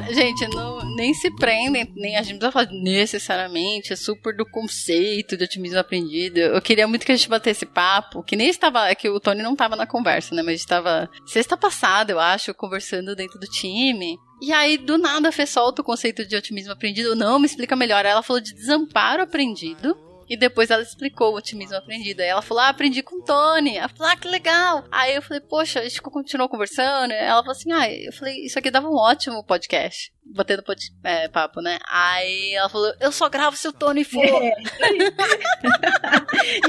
Cara, gente, não, nem se prendem, nem a gente não precisa falar necessariamente, é super do conceito de otimismo aprendido. Eu queria muito que a gente batesse papo, que nem estava, é que o Tony não estava na conversa, né, mas estava sexta passada, eu acho, conversando dentro do time. E aí, do nada, a Fê solta o conceito de otimismo aprendido. Não, me explica melhor. Ela falou de desamparo aprendido. E depois ela explicou o otimismo aprendido. Aí ela falou: Ah, aprendi com o Tony. Ela falou: Ah, que legal. Aí eu falei: Poxa, a gente continuou conversando. Ela falou assim: Ah, eu falei: Isso aqui dava um ótimo podcast. Batendo pod, é, papo, né? Aí ela falou: Eu só gravo se o Tony for. É.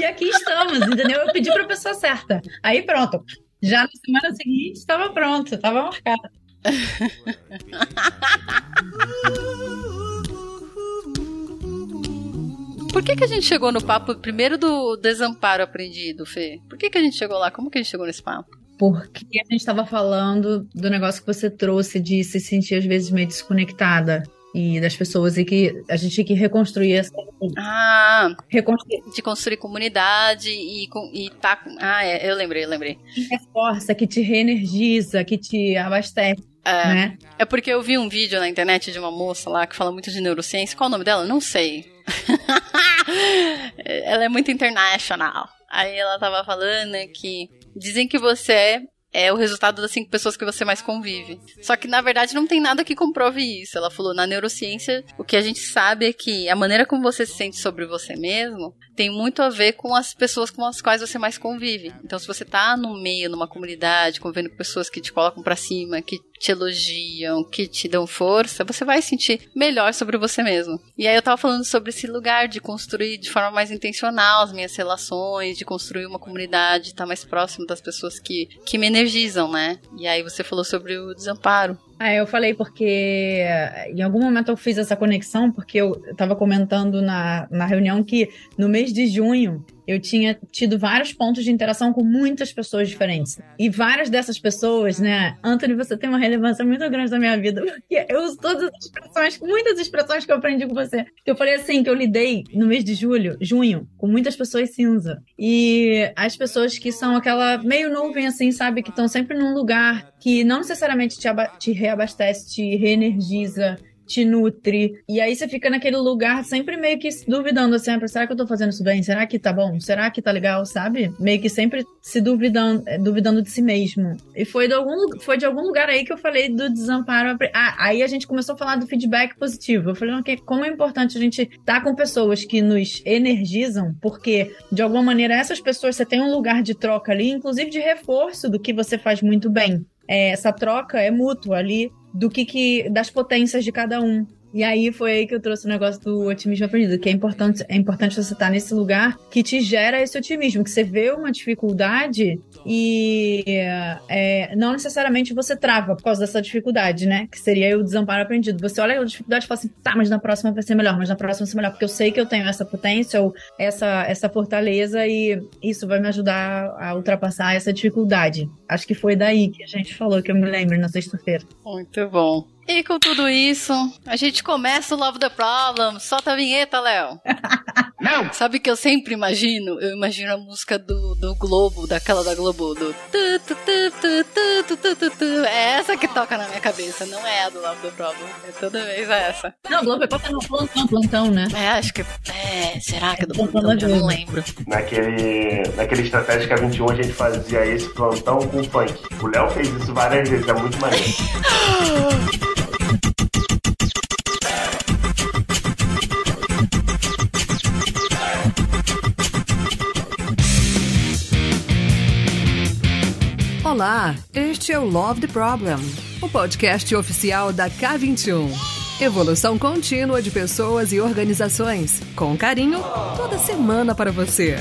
e aqui estamos, entendeu? Eu pedi pra pessoa certa. Aí pronto. Já na semana seguinte estava pronto, estava marcado. Por que, que a gente chegou no papo primeiro do desamparo aprendido, Fê? Por que, que a gente chegou lá? Como que a gente chegou nesse papo? Porque a gente estava falando do negócio que você trouxe de se sentir às vezes meio desconectada e das pessoas e que a gente tinha que reconstruir essa ah reconstruir. de construir comunidade e, e tá ah é, eu lembrei eu lembrei que reforça que te reenergiza que te abastece é, né? é porque eu vi um vídeo na internet de uma moça lá que fala muito de neurociência. Qual o nome dela? Não sei. ela é muito internacional. Aí ela tava falando que dizem que você é é o resultado das cinco pessoas que você mais convive. Só que na verdade não tem nada que comprove isso. Ela falou na neurociência, o que a gente sabe é que a maneira como você se sente sobre você mesmo tem muito a ver com as pessoas com as quais você mais convive. Então se você tá no meio, numa comunidade, convivendo com pessoas que te colocam para cima, que te elogiam, que te dão força, você vai sentir melhor sobre você mesmo. E aí eu tava falando sobre esse lugar de construir de forma mais intencional as minhas relações, de construir uma comunidade, estar tá mais próximo das pessoas que, que me energizam, né? E aí você falou sobre o desamparo. Ah, eu falei porque eh, em algum momento eu fiz essa conexão, porque eu estava comentando na, na reunião que no mês de junho eu tinha tido vários pontos de interação com muitas pessoas diferentes. E várias dessas pessoas, né? Anthony, você tem uma relevância muito grande na minha vida, porque eu uso todas as expressões, muitas expressões que eu aprendi com você. Eu falei assim, que eu lidei no mês de julho, junho, com muitas pessoas cinza. E as pessoas que são aquela meio nuvem, assim, sabe? Que estão sempre num lugar que não necessariamente te, te reabastece, te reenergiza, te nutre. E aí você fica naquele lugar sempre meio que duvidando assim, será que eu tô fazendo isso bem? Será que tá bom? Será que tá legal, sabe? Meio que sempre se duvidando, eh, duvidando de si mesmo. E foi de algum, foi de algum lugar aí que eu falei do desamparo. Ah, aí a gente começou a falar do feedback positivo. Eu falei, ok, como é importante a gente estar tá com pessoas que nos energizam, porque de alguma maneira essas pessoas você tem um lugar de troca ali, inclusive de reforço do que você faz muito bem. É, essa troca é mútua ali do que, que das potências de cada um. E aí foi aí que eu trouxe o negócio do otimismo aprendido, que é importante, é importante você estar nesse lugar que te gera esse otimismo, que você vê uma dificuldade e é, não necessariamente você trava por causa dessa dificuldade, né? Que seria o desamparo aprendido. Você olha a dificuldade e fala assim, tá, mas na próxima vai ser melhor, mas na próxima vai ser melhor, porque eu sei que eu tenho essa potência ou essa, essa fortaleza e isso vai me ajudar a ultrapassar essa dificuldade. Acho que foi daí que a gente falou, que eu me lembro na sexta-feira. Muito bom. E com tudo isso, a gente começa o Love the Problem. Solta a vinheta, Léo. Não! Sabe que eu sempre imagino? Eu imagino a música do, do Globo, daquela da Globo, do. É essa que toca na minha cabeça, não é a do Love the Problem. É toda vez essa. Não, Globo é toca no plantão, plantão, né? É, acho que. É, será que é do plantão? Eu não lembro. Naquele, naquele Estratégica 21 a gente fazia esse plantão com funk. O Léo fez isso várias vezes, é muito maneiro. Olá, este é o Love the Problem, o podcast oficial da K21. Evolução contínua de pessoas e organizações, com carinho, toda semana para você.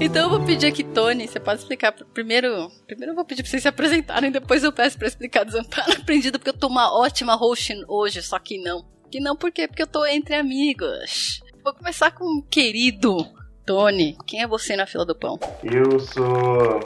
Então eu vou pedir aqui, Tony, você pode explicar primeiro. Primeiro eu vou pedir pra vocês se apresentarem, depois eu peço pra explicar desamparo aprendido, porque eu tô uma ótima host hoje, só que não. Que não por quê? Porque eu tô entre amigos. Vou começar com o querido Tony. Quem é você na fila do pão? Eu sou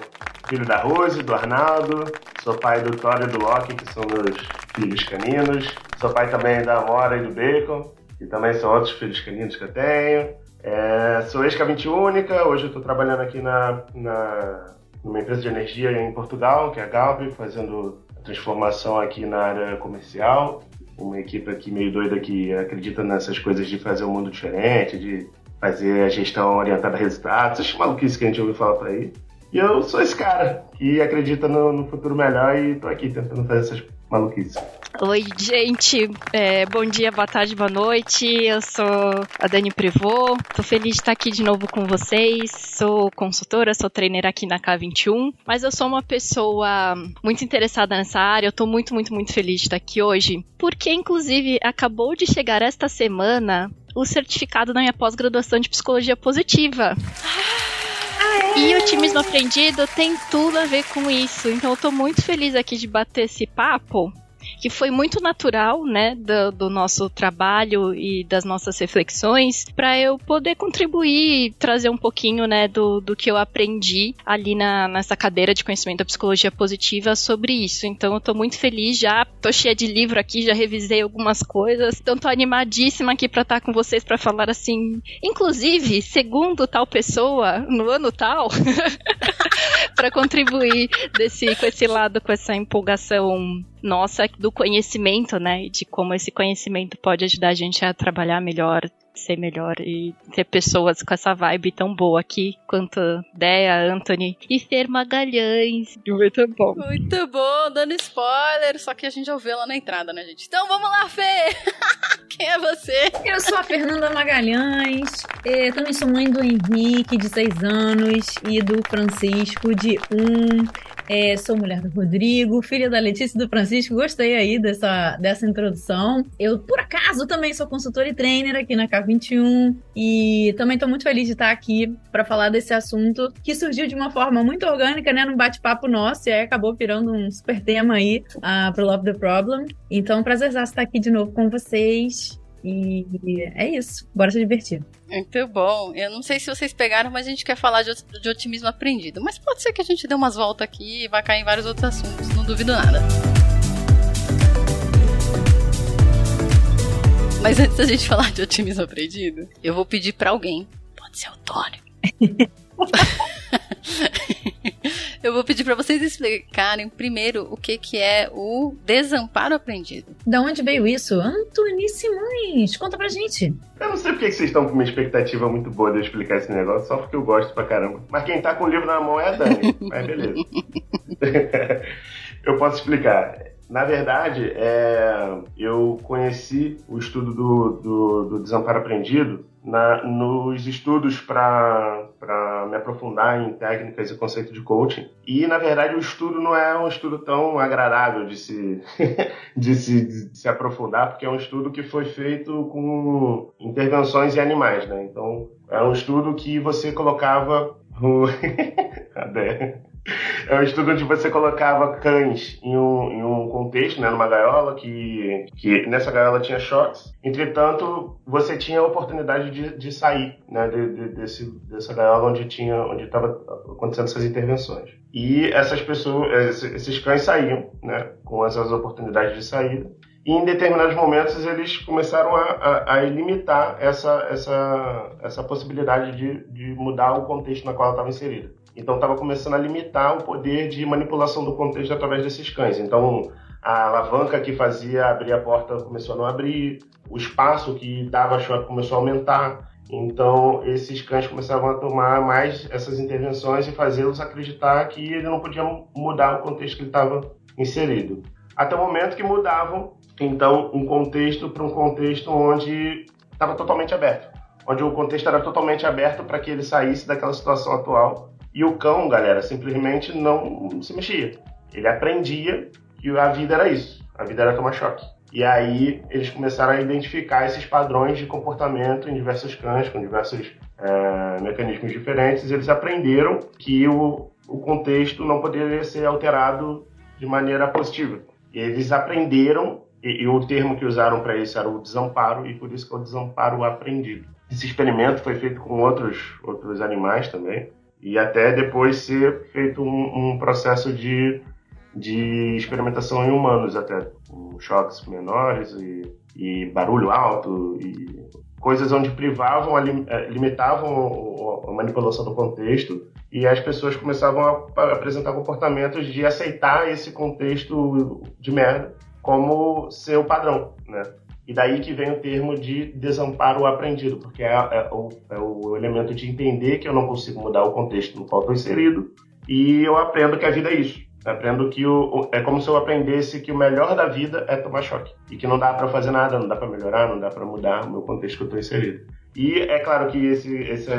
filho da Rose, do Arnaldo, sou pai do Thor e do Loki, que são meus filhos caninos. Sou pai também da Amora e do Bacon, que também são outros filhos caninos que eu tenho. É, sou ex-K20 Única, hoje eu estou trabalhando aqui na, na, numa empresa de energia em Portugal, que é a Galve, fazendo transformação aqui na área comercial. Uma equipe aqui meio doida que acredita nessas coisas de fazer um mundo diferente, de fazer a gestão orientada a resultados, essas maluquices que a gente ouviu falar por aí. E eu sou esse cara que acredita no, no futuro melhor e tô aqui tentando fazer essas maluquices. Oi, gente. É, bom dia, boa tarde, boa noite. Eu sou a Dani Prevô. Tô feliz de estar aqui de novo com vocês. Sou consultora, sou trainer aqui na K21. Mas eu sou uma pessoa muito interessada nessa área. Eu tô muito, muito, muito feliz de estar aqui hoje. Porque, inclusive, acabou de chegar esta semana o certificado na minha pós-graduação de psicologia positiva. E o Otimismo Aprendido tem tudo a ver com isso. Então eu tô muito feliz aqui de bater esse papo que foi muito natural, né, do, do nosso trabalho e das nossas reflexões, para eu poder contribuir, trazer um pouquinho, né, do, do que eu aprendi ali na, nessa cadeira de conhecimento da psicologia positiva sobre isso. Então eu tô muito feliz já, tô cheia de livro aqui, já revisei algumas coisas, então tô animadíssima aqui para estar com vocês para falar assim, inclusive, segundo tal pessoa, no ano tal, para contribuir desse, com esse lado, com essa empolgação nossa do conhecimento, né? De como esse conhecimento pode ajudar a gente a trabalhar melhor, ser melhor e ter pessoas com essa vibe tão boa aqui quanto Dea, Anthony e Fer Magalhães. Muito bom. Muito bom, dando spoiler, só que a gente já ouviu lá na entrada, né, gente? Então vamos lá, Fê! Quem é você? Eu sou a Fernanda Magalhães, eu também sou mãe do Henrique, de 6 anos, e do Francisco, de 1. Um. É, sou mulher do Rodrigo, filha da Letícia e do Francisco. Gostei aí dessa, dessa introdução. Eu, por acaso, também sou consultora e trainer aqui na K21 e também estou muito feliz de estar aqui para falar desse assunto que surgiu de uma forma muito orgânica, né, num bate-papo nosso e aí acabou virando um super tema aí uh, pro Love the Problem. Então, prazer estar aqui de novo com vocês. E é isso. Bora se divertir. Muito bom. Eu não sei se vocês pegaram, mas a gente quer falar de, de otimismo aprendido. Mas pode ser que a gente dê umas voltas aqui e vai cair em vários outros assuntos. Não duvido nada. Mas antes da gente falar de otimismo aprendido, eu vou pedir para alguém. Pode ser o Tony. Eu vou pedir para vocês explicarem primeiro o que, que é o desamparo aprendido. Da onde veio isso? Antônio Simões, conta pra gente. Eu não sei porque vocês estão com uma expectativa muito boa de eu explicar esse negócio, só porque eu gosto pra caramba. Mas quem tá com o livro na mão é a Dani. Mas beleza. eu posso explicar. Na verdade, é, eu conheci o estudo do, do, do desamparo aprendido na, nos estudos para me aprofundar em técnicas e conceito de coaching. E, na verdade, o estudo não é um estudo tão agradável de se, de se, de se aprofundar, porque é um estudo que foi feito com intervenções em animais. Né? Então, é um estudo que você colocava o. É um estudo onde você colocava cães em um, em um contexto, né, numa gaiola, que, que nessa gaiola tinha choques. Entretanto, você tinha a oportunidade de, de sair né, de, de, desse, dessa gaiola onde tinha onde estava acontecendo essas intervenções. E essas pessoas, esses cães saíam né, com essas oportunidades de saída. E em determinados momentos eles começaram a, a, a limitar essa, essa, essa possibilidade de, de mudar o contexto na qual ela estava inserida. Então estava começando a limitar o poder de manipulação do contexto através desses cães. Então a alavanca que fazia abrir a porta começou a não abrir, o espaço que dava choque começou a aumentar. Então esses cães começavam a tomar mais essas intervenções e fazê-los acreditar que ele não podia mudar o contexto que ele estava inserido. Até o momento que mudavam, então, um contexto para um contexto onde estava totalmente aberto. Onde o contexto era totalmente aberto para que ele saísse daquela situação atual e o cão, galera, simplesmente não se mexia. Ele aprendia que a vida era isso. A vida era tomar choque. E aí eles começaram a identificar esses padrões de comportamento em diversos cães, com diversos é, mecanismos diferentes. Eles aprenderam que o, o contexto não poderia ser alterado de maneira positiva. E eles aprenderam, e, e o termo que usaram para isso era o desamparo, e por isso que é o desamparo aprendido. Esse experimento foi feito com outros, outros animais também e até depois ser feito um, um processo de, de experimentação em humanos até, com choques menores e, e barulho alto e coisas onde privavam, eh, limitavam a manipulação do contexto e as pessoas começavam a apresentar comportamentos de aceitar esse contexto de merda como seu padrão, né? E daí que vem o termo de desamparo aprendido, porque é, é, o, é, o, elemento de entender que eu não consigo mudar o contexto no qual estou inserido e eu aprendo que a vida é isso. Aprendo que o, é como se eu aprendesse que o melhor da vida é tomar choque e que não dá para fazer nada, não dá para melhorar, não dá para mudar o meu contexto que eu estou inserido. E é claro que esse, esse,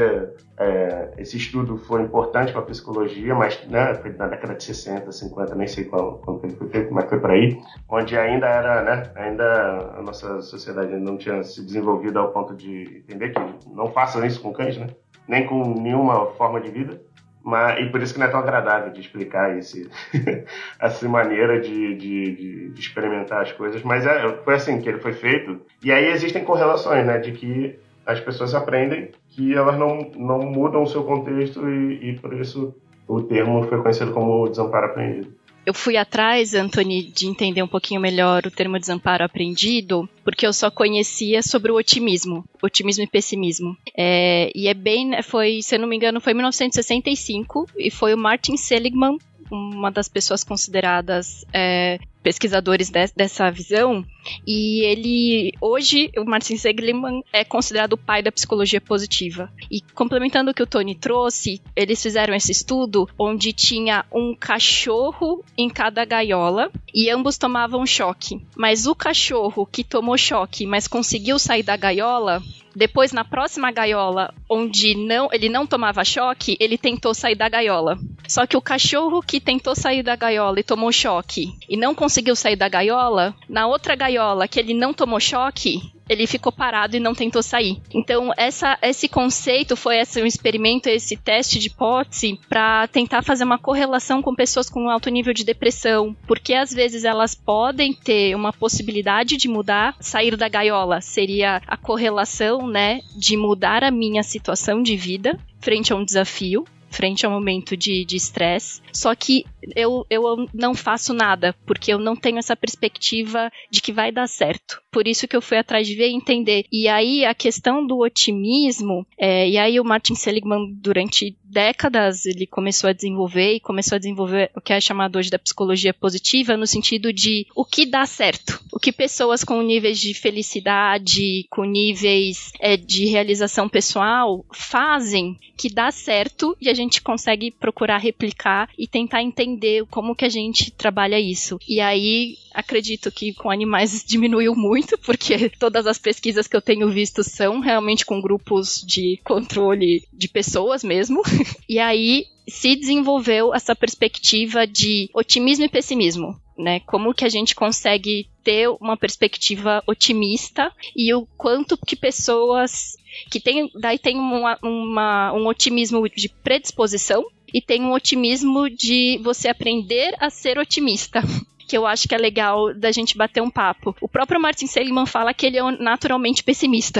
é, esse estudo foi importante para a psicologia, mas né, na década de 60, 50, nem sei qual, quando ele foi feito, como é foi para aí, onde ainda era, né, ainda a nossa sociedade não tinha se desenvolvido ao ponto de entender que não façam isso com cães, né, nem com nenhuma forma de vida. Mas, e por isso que não é tão agradável de explicar esse, essa maneira de, de, de experimentar as coisas. Mas é, foi assim que ele foi feito. E aí existem correlações, né? De que as pessoas aprendem que elas não, não mudam o seu contexto e, e por isso o termo foi conhecido como desamparo aprendido. Eu fui atrás, Anthony, de entender um pouquinho melhor o termo desamparo aprendido, porque eu só conhecia sobre o otimismo, otimismo e pessimismo. É, e é bem, foi, se eu não me engano, foi em 1965 e foi o Martin Seligman, uma das pessoas consideradas é, pesquisadores de, dessa visão, e ele, hoje, o Martin Seligman é considerado o pai da psicologia positiva. E complementando o que o Tony trouxe, eles fizeram esse estudo onde tinha um cachorro em cada gaiola e ambos tomavam choque. Mas o cachorro que tomou choque, mas conseguiu sair da gaiola, depois, na próxima gaiola, onde não, ele não tomava choque, ele tentou sair da gaiola. Só que o cachorro que tentou sair da gaiola e tomou choque e não conseguiu sair da gaiola, na outra gaiola que ele não tomou choque, ele ficou parado e não tentou sair. Então, essa, esse conceito foi esse um experimento, esse teste de hipótese para tentar fazer uma correlação com pessoas com alto nível de depressão, porque às vezes elas podem ter uma possibilidade de mudar, sair da gaiola seria a correlação, né, de mudar a minha situação de vida frente a um desafio frente ao momento de estresse. Só que eu, eu não faço nada, porque eu não tenho essa perspectiva de que vai dar certo. Por isso que eu fui atrás de ver e entender. E aí a questão do otimismo, é, e aí o Martin Seligman, durante décadas, ele começou a desenvolver e começou a desenvolver o que é chamado hoje da psicologia positiva, no sentido de o que dá certo. O que pessoas com níveis de felicidade, com níveis é, de realização pessoal fazem que dá certo e a gente consegue procurar replicar e tentar entender como que a gente trabalha isso. E aí, acredito que com animais diminuiu muito, porque todas as pesquisas que eu tenho visto são realmente com grupos de controle de pessoas mesmo. E aí se desenvolveu essa perspectiva de otimismo e pessimismo. Né, como que a gente consegue ter uma perspectiva otimista e o quanto que pessoas que tem, daí tem uma, uma, um otimismo de predisposição e tem um otimismo de você aprender a ser otimista que eu acho que é legal da gente bater um papo. O próprio Martin Seligman fala que ele é naturalmente pessimista.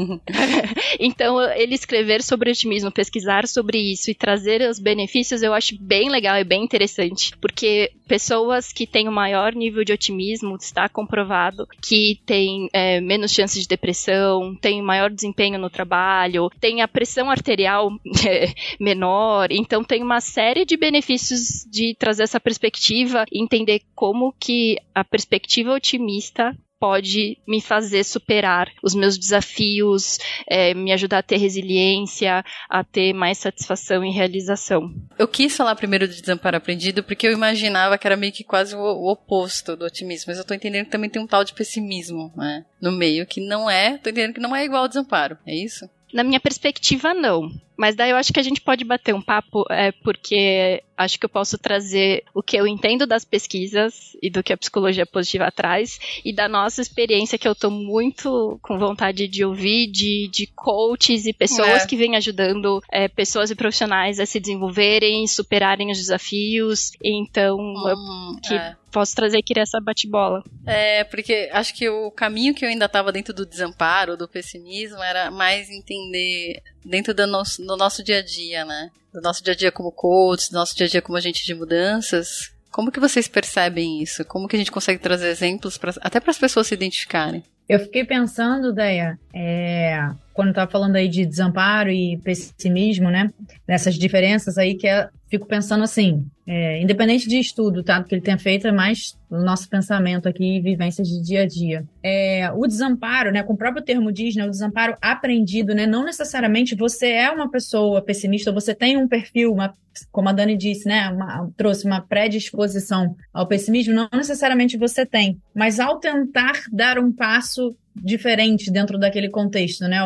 então, ele escrever sobre otimismo, pesquisar sobre isso e trazer os benefícios, eu acho bem legal e bem interessante, porque pessoas que têm o um maior nível de otimismo, está comprovado que tem é, menos chances de depressão, tem maior desempenho no trabalho, tem a pressão arterial é, menor, então tem uma série de benefícios de trazer essa perspectiva e entender como que a perspectiva otimista pode me fazer superar os meus desafios, é, me ajudar a ter resiliência, a ter mais satisfação e realização. Eu quis falar primeiro de desamparo aprendido porque eu imaginava que era meio que quase o, o oposto do otimismo, mas eu tô entendendo que também tem um tal de pessimismo né, no meio, que não é, tô entendendo que não é igual ao desamparo, é isso? Na minha perspectiva, não. Mas daí eu acho que a gente pode bater um papo, é, porque acho que eu posso trazer o que eu entendo das pesquisas e do que a psicologia positiva traz e da nossa experiência que eu tô muito com vontade de ouvir de, de coaches e pessoas é. que vêm ajudando é, pessoas e profissionais a se desenvolverem, superarem os desafios. Então, hum, eu que é. posso trazer aqui essa bate-bola. É, porque acho que o caminho que eu ainda estava dentro do desamparo, do pessimismo, era mais entender dentro do nosso, do nosso dia a dia, né? Do nosso dia a dia como coach, do nosso dia a dia como agente de mudanças. Como que vocês percebem isso? Como que a gente consegue trazer exemplos pra, até para as pessoas se identificarem? Eu fiquei pensando, Deia, é, quando estava falando aí de desamparo e pessimismo, né? Nessas diferenças aí que é, fico pensando assim, é, independente de estudo, tá? Que ele tenha feito é mais o nosso pensamento aqui e vivências de dia a dia. É, o desamparo, né? Com o próprio termo diz, né? O desamparo aprendido, né? Não necessariamente você é uma pessoa pessimista, você tem um perfil, uma, como a Dani disse, né? Uma, trouxe uma predisposição ao pessimismo, não necessariamente você tem, mas ao tentar dar um passo diferente dentro daquele contexto, né?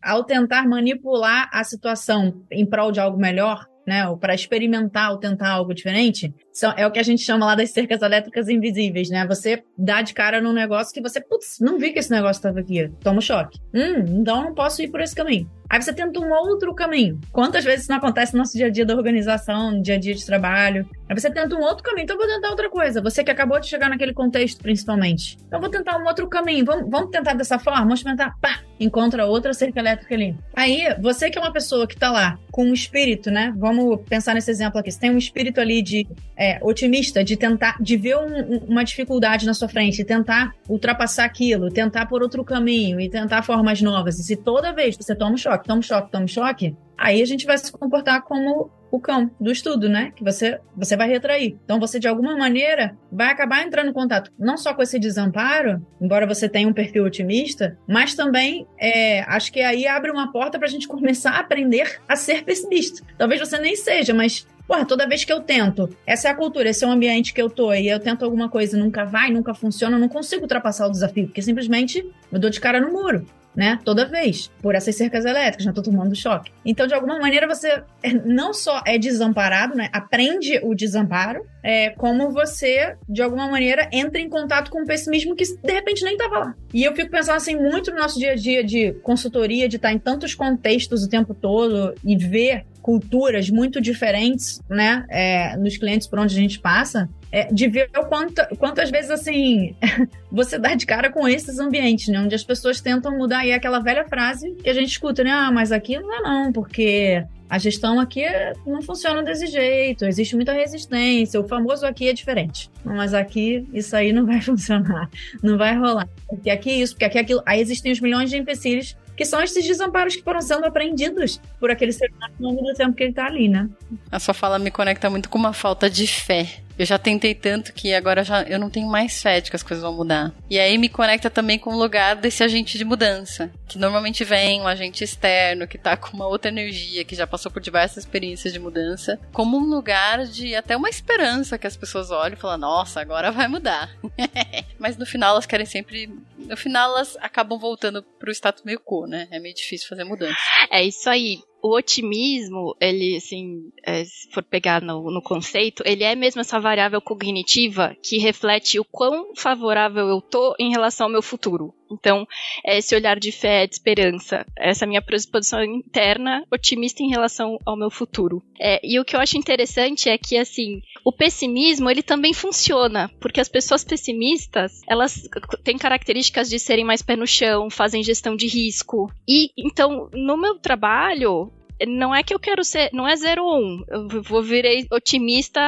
Ao tentar manipular a situação em prol de algo melhor, né? Ou para experimentar ou tentar algo diferente, são, é o que a gente chama lá das cercas elétricas invisíveis, né? Você dá de cara num negócio que você, putz, não vi que esse negócio estava aqui. Toma um choque. Hum, então não posso ir por esse caminho. Aí você tenta um outro caminho. Quantas vezes isso não acontece no nosso dia a dia da organização, no dia a dia de trabalho? Aí você tenta um outro caminho, então vou tentar outra coisa. Você que acabou de chegar naquele contexto, principalmente. Então vou tentar um outro caminho. Vamos, vamos tentar dessa forma? Vamos tentar, pá, encontra outra cerca elétrica ali. Aí, você que é uma pessoa que tá lá com um espírito, né? Vamos pensar nesse exemplo aqui. Você tem um espírito ali de é, otimista, de tentar, de ver um, uma dificuldade na sua frente, tentar ultrapassar aquilo, tentar por outro caminho e tentar formas novas. E se toda vez você toma um choque, toma um choque, toma um choque, aí a gente vai se comportar como o cão do estudo, né? Que você, você vai retrair. Então você, de alguma maneira, vai acabar entrando em contato não só com esse desamparo, embora você tenha um perfil otimista, mas também é, acho que aí abre uma porta para a gente começar a aprender a ser pessimista. Talvez você nem seja, mas Porra, toda vez que eu tento, essa é a cultura, esse é o ambiente que eu tô, e eu tento alguma coisa nunca vai, nunca funciona, eu não consigo ultrapassar o desafio, porque simplesmente eu dou de cara no muro né? Toda vez, por essas cercas elétricas, já tô tomando choque. Então, de alguma maneira, você é, não só é desamparado, né? Aprende o desamparo, é, como você, de alguma maneira, entra em contato com o pessimismo que de repente nem tava lá. E eu fico pensando assim, muito no nosso dia a dia de consultoria, de estar em tantos contextos o tempo todo e ver culturas muito diferentes, né, é, nos clientes por onde a gente passa, é, de ver o quanto, quantas vezes, assim, você dá de cara com esses ambientes, né, onde as pessoas tentam mudar, e é aquela velha frase que a gente escuta, né, ah, mas aqui não é não, porque a gestão aqui não funciona desse jeito, existe muita resistência, o famoso aqui é diferente. Mas aqui isso aí não vai funcionar, não vai rolar. Porque aqui isso, porque aqui aquilo. Aí existem os milhões de empecilhos que são esses desamparos que foram sendo aprendidos por aquele ser humano ao longo do tempo que ele tá ali, né? A sua fala me conecta muito com uma falta de fé eu já tentei tanto que agora já eu não tenho mais fé de que as coisas vão mudar. E aí me conecta também com o lugar desse agente de mudança, que normalmente vem um agente externo que tá com uma outra energia, que já passou por diversas experiências de mudança, como um lugar de até uma esperança que as pessoas olham e falam: "Nossa, agora vai mudar". Mas no final elas querem sempre, no final elas acabam voltando pro status meio quo, né? É meio difícil fazer mudança. É isso aí o otimismo, ele, assim, é, se for pegar no, no, conceito, ele é mesmo essa variável cognitiva que reflete o quão favorável eu tô em relação ao meu futuro. Então, é esse olhar de fé, de esperança, essa minha predisposição interna otimista em relação ao meu futuro. É, e o que eu acho interessante é que, assim, o pessimismo, ele também funciona, porque as pessoas pessimistas, elas têm características de serem mais pé no chão, fazem gestão de risco. E, então, no meu trabalho, não é que eu quero ser, não é 0 ou 1. Um. Eu vou virei otimista,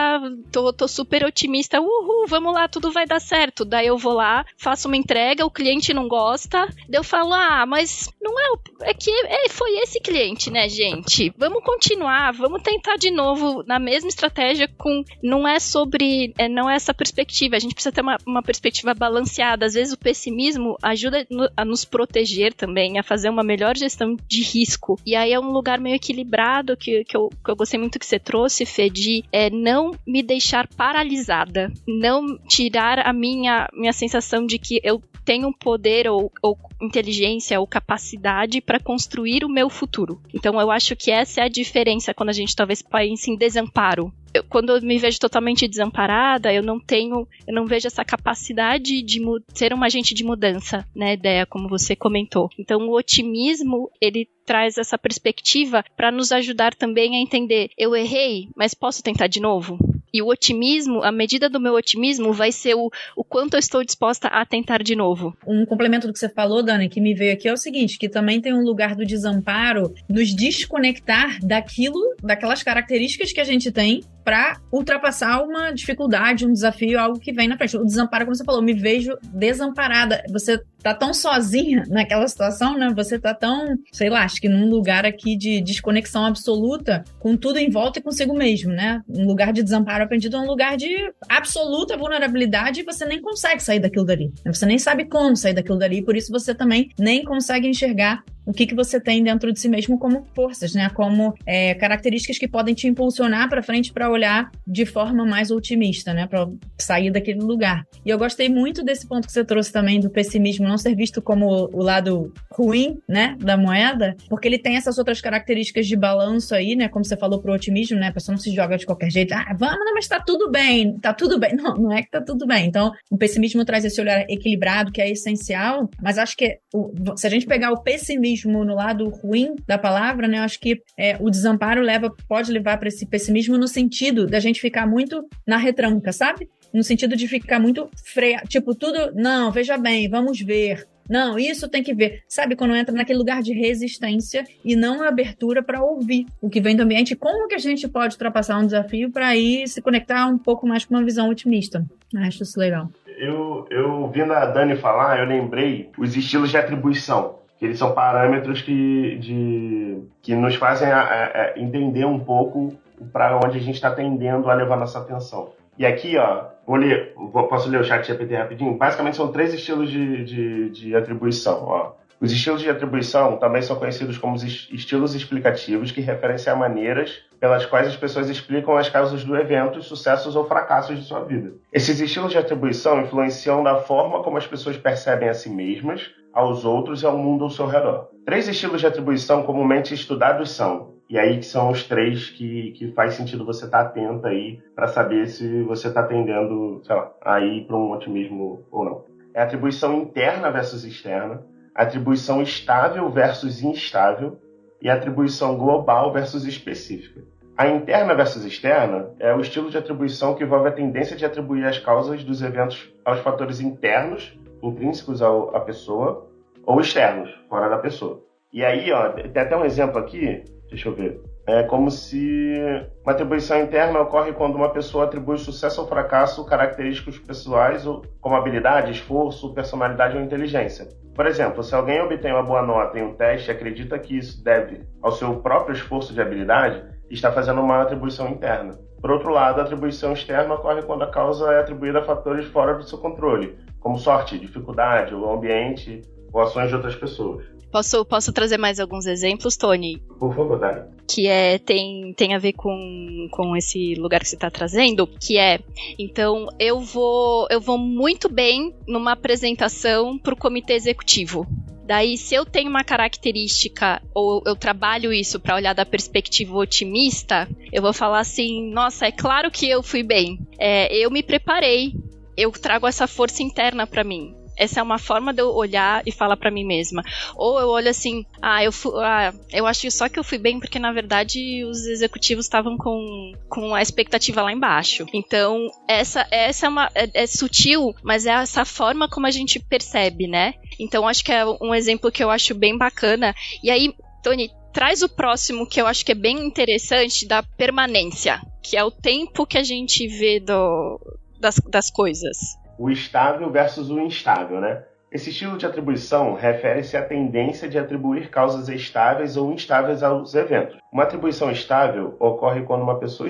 tô, tô super otimista, uhul, vamos lá, tudo vai dar certo. Daí eu vou lá, faço uma entrega, o cliente não gosta, daí eu falo, ah, mas não é, é que é, foi esse cliente, né, gente? Vamos continuar, vamos tentar de novo na mesma estratégia com, não é sobre, é, não é essa perspectiva, a gente precisa ter uma, uma perspectiva balanceada. Às vezes o pessimismo ajuda a nos proteger também, a fazer uma melhor gestão de risco. E aí é um lugar meio equilibrado que, que, eu, que eu gostei muito que você trouxe, Fê, de é, não me deixar paralisada, não tirar a minha, minha sensação de que eu tenho poder ou, ou inteligência ou capacidade para construir o meu futuro. Então eu acho que essa é a diferença quando a gente talvez pense em desamparo eu, quando eu me vejo totalmente desamparada, eu não tenho, eu não vejo essa capacidade de ser um agente de mudança, né, ideia como você comentou. Então, o otimismo, ele traz essa perspectiva para nos ajudar também a entender, eu errei, mas posso tentar de novo? E o otimismo, a medida do meu otimismo vai ser o, o quanto eu estou disposta a tentar de novo. Um complemento do que você falou, Dani, que me veio aqui é o seguinte, que também tem um lugar do desamparo nos desconectar daquilo, daquelas características que a gente tem para ultrapassar uma dificuldade, um desafio, algo que vem na frente. O desamparo, como você falou, me vejo desamparada. Você tá tão sozinha naquela situação, né? Você tá tão, sei lá, acho que num lugar aqui de desconexão absoluta, com tudo em volta e consigo mesmo, né? Um lugar de desamparo aprendido é um lugar de absoluta vulnerabilidade e você nem consegue sair daquilo dali. Você nem sabe como sair daquilo dali, por isso você também nem consegue enxergar o que, que você tem dentro de si mesmo como forças, né? Como é, características que podem te impulsionar para frente para olhar de forma mais otimista, né? Para sair daquele lugar. E eu gostei muito desse ponto que você trouxe também do pessimismo não ser visto como o lado ruim, né, da moeda, porque ele tem essas outras características de balanço aí, né? Como você falou pro otimismo, né? A pessoa não se joga de qualquer jeito. Ah, vamos, né, mas tá tudo bem, tá tudo bem. Não, não é que tá tudo bem. Então, o pessimismo traz esse olhar equilibrado que é essencial, mas acho que o, se a gente pegar o pessimismo pessimismo no lado ruim da palavra, né? Eu acho que é, o desamparo leva, pode levar para esse pessimismo no sentido da gente ficar muito na retranca, sabe? No sentido de ficar muito freio, tipo, tudo, não, veja bem, vamos ver. Não, isso tem que ver. Sabe, quando entra naquele lugar de resistência e não abertura para ouvir o que vem do ambiente, como que a gente pode ultrapassar um desafio para aí se conectar um pouco mais com uma visão otimista? Acho isso legal. Eu, eu ouvindo a Dani falar, eu lembrei os estilos de atribuição eles são parâmetros que, de, que nos fazem a, a, entender um pouco para onde a gente está tendendo a levar nossa atenção. E aqui, ó, vou ler, vou, posso ler o chat GPT rapidinho? Basicamente são três estilos de, de, de atribuição. Ó. Os estilos de atribuição também são conhecidos como estilos explicativos, que referenciam maneiras pelas quais as pessoas explicam as causas do evento, sucessos ou fracassos de sua vida. Esses estilos de atribuição influenciam da forma como as pessoas percebem a si mesmas, aos outros e ao mundo ao seu redor. Três estilos de atribuição comumente estudados são, e aí que são os três que, que faz sentido você estar tá atento aí para saber se você está tendendo, sei lá, aí para um otimismo ou não. É atribuição interna versus externa, atribuição estável versus instável e atribuição global versus específica. A interna versus externa é o estilo de atribuição que envolve a tendência de atribuir as causas dos eventos aos fatores internos intrínsecos ao, à pessoa ou externos, fora da pessoa. E aí, ó, tem até um exemplo aqui, deixa eu ver. É como se uma atribuição interna ocorre quando uma pessoa atribui sucesso ou fracasso característicos pessoais, como habilidade, esforço, personalidade ou inteligência. Por exemplo, se alguém obtém uma boa nota em um teste e acredita que isso deve ao seu próprio esforço de habilidade, está fazendo uma atribuição interna. Por outro lado, a atribuição externa ocorre quando a causa é atribuída a fatores fora do seu controle, como sorte, dificuldade, o ambiente ou ações de outras pessoas. Posso, posso trazer mais alguns exemplos, Tony? Por favor. Que é, tem, tem a ver com, com esse lugar que você está trazendo, que é, então, eu vou, eu vou muito bem numa apresentação para o comitê executivo. Daí, se eu tenho uma característica ou eu trabalho isso para olhar da perspectiva otimista, eu vou falar assim: nossa, é claro que eu fui bem. É, eu me preparei. Eu trago essa força interna para mim. Essa é uma forma de eu olhar e falar para mim mesma. Ou eu olho assim, ah, eu, fui, ah, eu acho só que eu fui bem porque na verdade os executivos estavam com, com a expectativa lá embaixo. Então, essa, essa é uma. É, é sutil, mas é essa forma como a gente percebe, né? Então, acho que é um exemplo que eu acho bem bacana. E aí, Tony, traz o próximo que eu acho que é bem interessante da permanência, que é o tempo que a gente vê do, das, das coisas o estável versus o instável, né? Esse estilo de atribuição refere-se à tendência de atribuir causas estáveis ou instáveis aos eventos. Uma atribuição estável ocorre quando uma pessoa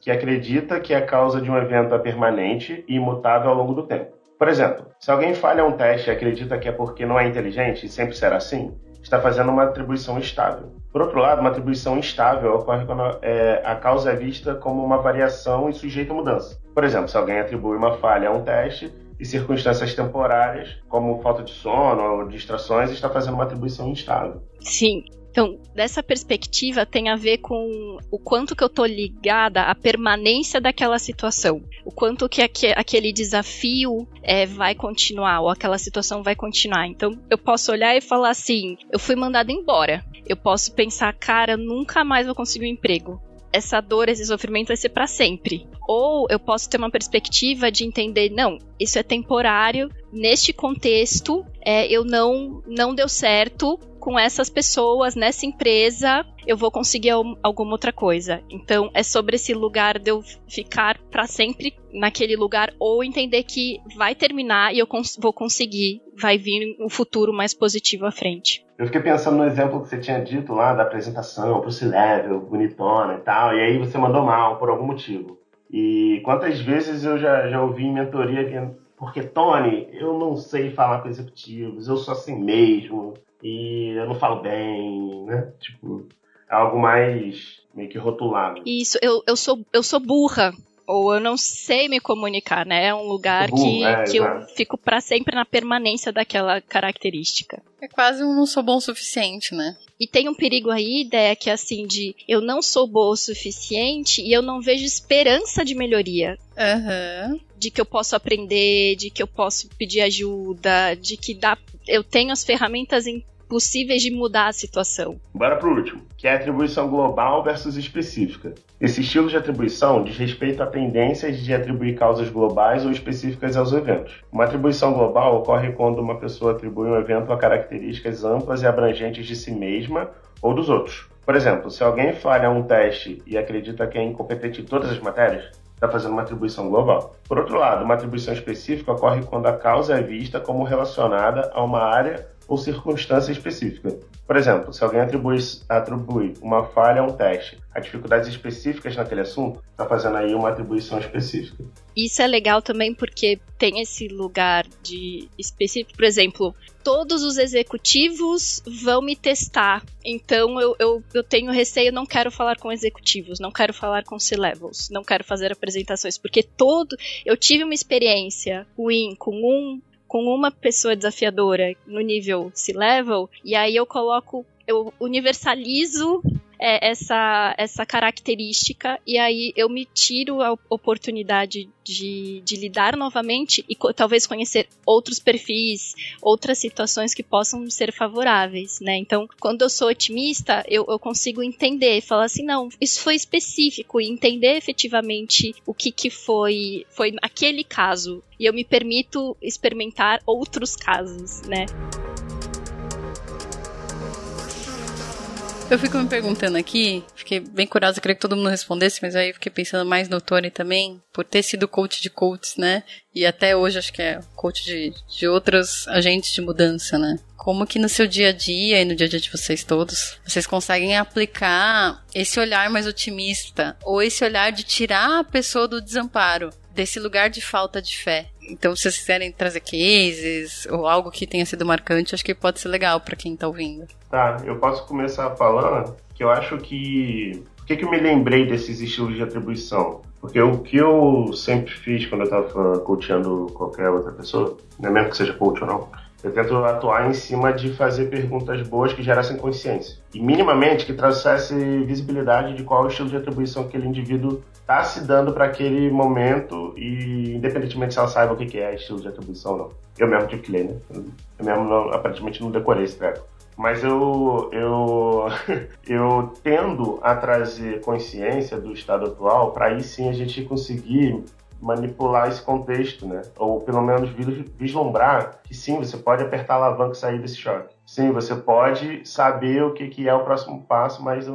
que acredita que a causa de um evento é permanente e imutável ao longo do tempo. Por exemplo, se alguém falha um teste e acredita que é porque não é inteligente e sempre será assim, está fazendo uma atribuição estável. Por outro lado, uma atribuição instável ocorre quando é, a causa é vista como uma variação e sujeita a mudança. Por exemplo, se alguém atribui uma falha a um teste e circunstâncias temporárias, como falta de sono ou distrações, está fazendo uma atribuição instável. Sim. Então, dessa perspectiva, tem a ver com o quanto que eu tô ligada à permanência daquela situação. O quanto que aquele desafio é, vai continuar, ou aquela situação vai continuar. Então, eu posso olhar e falar assim: eu fui mandada embora. Eu posso pensar, cara, nunca mais vou conseguir um emprego essa dor, esse sofrimento vai ser para sempre. Ou eu posso ter uma perspectiva de entender, não, isso é temporário, neste contexto, é, eu não, não deu certo, com essas pessoas, nessa empresa, eu vou conseguir alguma outra coisa. Então, é sobre esse lugar de eu ficar para sempre naquele lugar ou entender que vai terminar e eu cons vou conseguir, vai vir um futuro mais positivo à frente. Eu fiquei pensando no exemplo que você tinha dito lá da apresentação pro C-Level, bonitona e tal, e aí você mandou mal por algum motivo. E quantas vezes eu já, já ouvi em mentoria porque, Tony, eu não sei falar com executivos, eu sou assim mesmo, e eu não falo bem, né? Tipo, é algo mais meio que rotulado. Isso, eu, eu, sou, eu sou burra. Ou eu não sei me comunicar, né? É um lugar que, é, que eu fico para sempre na permanência daquela característica. É quase um não sou bom o suficiente, né? E tem um perigo aí, ideia que é assim, de eu não sou boa o suficiente e eu não vejo esperança de melhoria. Uhum. De que eu posso aprender, de que eu posso pedir ajuda, de que dá, eu tenho as ferramentas em possíveis de mudar a situação. Bora pro último, que é atribuição global versus específica. Esse estilo de atribuição diz respeito a tendências de atribuir causas globais ou específicas aos eventos. Uma atribuição global ocorre quando uma pessoa atribui um evento a características amplas e abrangentes de si mesma ou dos outros. Por exemplo, se alguém falha um teste e acredita que é incompetente em todas as matérias, está fazendo uma atribuição global. Por outro lado, uma atribuição específica ocorre quando a causa é vista como relacionada a uma área ou circunstância específica. Por exemplo, se alguém atribui, atribui uma falha a um teste a dificuldades específicas naquele assunto, está fazendo aí uma atribuição específica. Isso é legal também porque tem esse lugar de específico, por exemplo, todos os executivos vão me testar, então eu, eu, eu tenho receio, não quero falar com executivos, não quero falar com C-levels, não quero fazer apresentações, porque todo. Eu tive uma experiência ruim com um com uma pessoa desafiadora no nível C-level, e aí eu coloco, eu universalizo é, essa, essa característica e aí eu me tiro a oportunidade de, de lidar novamente e co talvez conhecer outros perfis, outras situações que possam ser favoráveis, né? Então, quando eu sou otimista, eu, eu consigo entender, falar assim, não, isso foi específico e entender efetivamente o que que foi, foi aquele caso e eu me permito experimentar outros casos, né? Eu fico me perguntando aqui, fiquei bem curiosa, queria que todo mundo respondesse, mas aí fiquei pensando mais no Tony também, por ter sido coach de coaches, né? E até hoje acho que é coach de, de outros agentes de mudança, né? Como que no seu dia a dia e no dia a dia de vocês todos, vocês conseguem aplicar esse olhar mais otimista, ou esse olhar de tirar a pessoa do desamparo, desse lugar de falta de fé. Então, se vocês quiserem trazer cases ou algo que tenha sido marcante, acho que pode ser legal para quem tá ouvindo. Tá, eu posso começar falando que eu acho que. Por que, que eu me lembrei desses estilos de atribuição? Porque o que eu sempre fiz quando eu estava coachando qualquer outra pessoa, não é mesmo que seja coach ou não, eu tento atuar em cima de fazer perguntas boas que gerassem consciência. E minimamente que trouxesse visibilidade de qual é o estilo de atribuição que aquele indivíduo está se dando para aquele momento e independentemente se ela saiba o que é estilo de atribuição ou não. Eu mesmo tive que ler, né? Eu mesmo não, aparentemente não decorei esse treco. Mas eu, eu, eu tendo a trazer consciência do estado atual para aí sim a gente conseguir manipular esse contexto, né? Ou pelo menos vislumbrar que sim, você pode apertar a alavanca e sair desse choque. Sim, você pode saber o que, é o próximo passo, mas